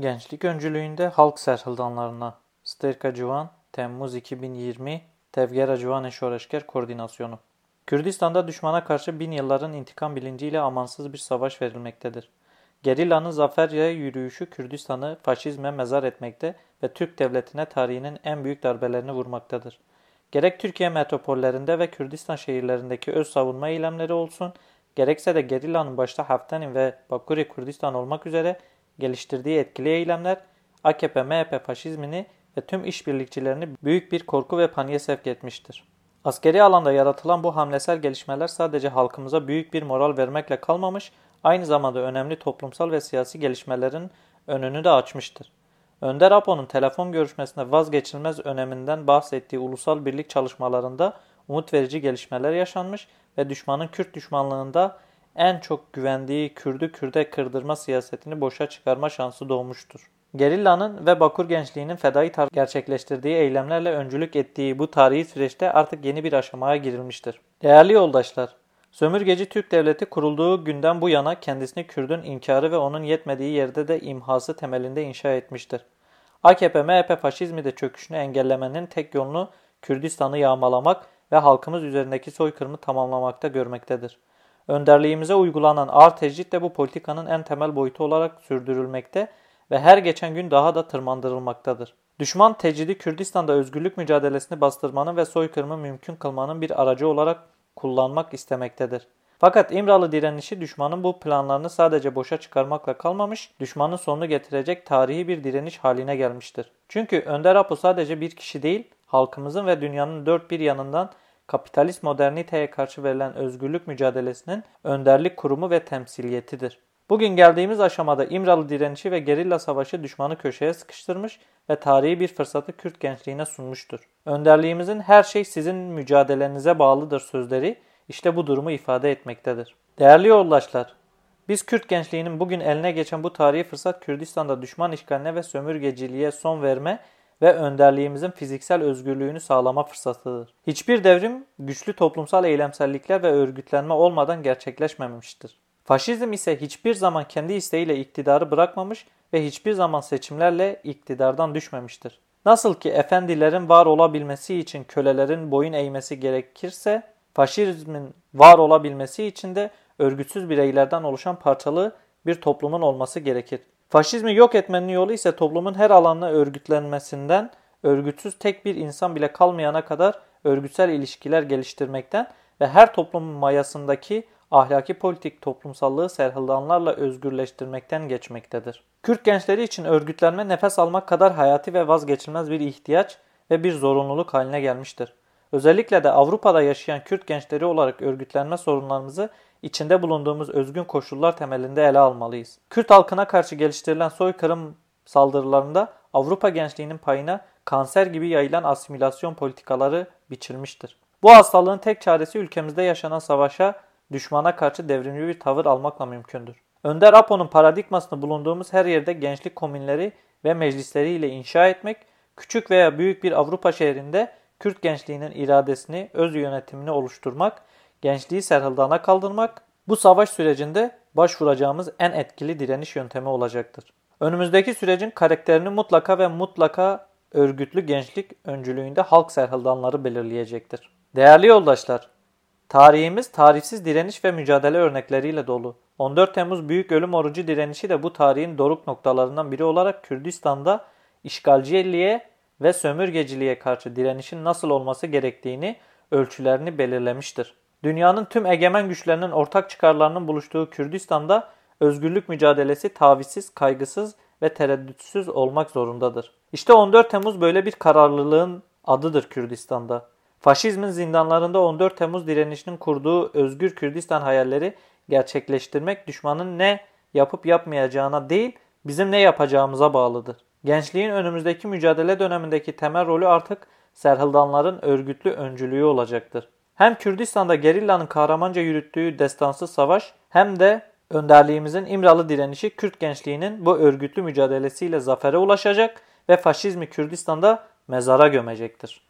Gençlik öncülüğünde halk serhildanlarına Sterka Civan, Temmuz 2020 Tevgera Civan Şoreşker Koordinasyonu Kürdistan'da düşmana karşı bin yılların intikam bilinciyle amansız bir savaş verilmektedir. Gerilla'nın zaferce yürüyüşü Kürdistan'ı faşizme mezar etmekte ve Türk devletine tarihinin en büyük darbelerini vurmaktadır. Gerek Türkiye metropollerinde ve Kürdistan şehirlerindeki öz savunma eylemleri olsun, gerekse de Gerilla'nın başta Haftanin ve Bakuri Kürdistan olmak üzere geliştirdiği etkili eylemler AKP, MHP faşizmini ve tüm işbirlikçilerini büyük bir korku ve paniğe sevk etmiştir. Askeri alanda yaratılan bu hamlesel gelişmeler sadece halkımıza büyük bir moral vermekle kalmamış, aynı zamanda önemli toplumsal ve siyasi gelişmelerin önünü de açmıştır. Önder Apo'nun telefon görüşmesinde vazgeçilmez öneminden bahsettiği ulusal birlik çalışmalarında umut verici gelişmeler yaşanmış ve düşmanın Kürt düşmanlığında en çok güvendiği Kürdü Kürde kırdırma siyasetini boşa çıkarma şansı doğmuştur. Gerilla'nın ve Bakur gençliğinin fedai tar gerçekleştirdiği eylemlerle öncülük ettiği bu tarihi süreçte artık yeni bir aşamaya girilmiştir. Değerli yoldaşlar, Sömürgeci Türk Devleti kurulduğu günden bu yana kendisini Kürdün inkarı ve onun yetmediği yerde de imhası temelinde inşa etmiştir. AKP, MHP faşizmi de çöküşünü engellemenin tek yolunu Kürdistan'ı yağmalamak ve halkımız üzerindeki soykırımı tamamlamakta görmektedir. Önderliğimize uygulanan ağır tecrit de bu politikanın en temel boyutu olarak sürdürülmekte ve her geçen gün daha da tırmandırılmaktadır. Düşman tecridi Kürdistan'da özgürlük mücadelesini bastırmanın ve soykırımı mümkün kılmanın bir aracı olarak kullanmak istemektedir. Fakat İmralı direnişi düşmanın bu planlarını sadece boşa çıkarmakla kalmamış, düşmanın sonunu getirecek tarihi bir direniş haline gelmiştir. Çünkü Önder Apo sadece bir kişi değil, halkımızın ve dünyanın dört bir yanından kapitalist moderniteye karşı verilen özgürlük mücadelesinin önderlik kurumu ve temsiliyetidir. Bugün geldiğimiz aşamada İmralı direnişi ve gerilla savaşı düşmanı köşeye sıkıştırmış ve tarihi bir fırsatı Kürt gençliğine sunmuştur. Önderliğimizin her şey sizin mücadelenize bağlıdır sözleri işte bu durumu ifade etmektedir. Değerli yoldaşlar, biz Kürt gençliğinin bugün eline geçen bu tarihi fırsat Kürdistan'da düşman işgaline ve sömürgeciliğe son verme ve önderliğimizin fiziksel özgürlüğünü sağlama fırsatıdır. Hiçbir devrim güçlü toplumsal eylemsellikler ve örgütlenme olmadan gerçekleşmemiştir. Faşizm ise hiçbir zaman kendi isteğiyle iktidarı bırakmamış ve hiçbir zaman seçimlerle iktidardan düşmemiştir. Nasıl ki efendilerin var olabilmesi için kölelerin boyun eğmesi gerekirse, faşizmin var olabilmesi için de örgütsüz bireylerden oluşan parçalı bir toplumun olması gerekir. Faşizmi yok etmenin yolu ise toplumun her alanına örgütlenmesinden, örgütsüz tek bir insan bile kalmayana kadar örgütsel ilişkiler geliştirmekten ve her toplumun mayasındaki ahlaki politik toplumsallığı serhildanlarla özgürleştirmekten geçmektedir. Kürt gençleri için örgütlenme nefes almak kadar hayati ve vazgeçilmez bir ihtiyaç ve bir zorunluluk haline gelmiştir. Özellikle de Avrupa'da yaşayan Kürt gençleri olarak örgütlenme sorunlarımızı içinde bulunduğumuz özgün koşullar temelinde ele almalıyız. Kürt halkına karşı geliştirilen soykırım saldırılarında Avrupa gençliğinin payına kanser gibi yayılan asimilasyon politikaları biçilmiştir. Bu hastalığın tek çaresi ülkemizde yaşanan savaşa düşmana karşı devrimci bir tavır almakla mümkündür. Önder Apo'nun paradigmasını bulunduğumuz her yerde gençlik komünleri ve meclisleriyle inşa etmek, küçük veya büyük bir Avrupa şehrinde Kürt gençliğinin iradesini, öz yönetimini oluşturmak, gençliği serhildana kaldırmak, bu savaş sürecinde başvuracağımız en etkili direniş yöntemi olacaktır. Önümüzdeki sürecin karakterini mutlaka ve mutlaka örgütlü gençlik öncülüğünde halk serhildanları belirleyecektir. Değerli yoldaşlar, Tarihimiz tarihsiz direniş ve mücadele örnekleriyle dolu. 14 Temmuz Büyük Ölüm Orucu direnişi de bu tarihin doruk noktalarından biri olarak Kürdistan'da işgalciliğe ve sömürgeciliğe karşı direnişin nasıl olması gerektiğini ölçülerini belirlemiştir. Dünyanın tüm egemen güçlerinin ortak çıkarlarının buluştuğu Kürdistan'da özgürlük mücadelesi tavizsiz, kaygısız ve tereddütsüz olmak zorundadır. İşte 14 Temmuz böyle bir kararlılığın adıdır Kürdistan'da. Faşizmin zindanlarında 14 Temmuz direnişinin kurduğu özgür Kürdistan hayalleri gerçekleştirmek düşmanın ne yapıp yapmayacağına değil, bizim ne yapacağımıza bağlıdır. Gençliğin önümüzdeki mücadele dönemindeki temel rolü artık Serhildanların örgütlü öncülüğü olacaktır. Hem Kürdistan'da gerillanın kahramanca yürüttüğü destansız savaş hem de önderliğimizin İmralı direnişi Kürt gençliğinin bu örgütlü mücadelesiyle zafere ulaşacak ve faşizmi Kürdistan'da mezara gömecektir.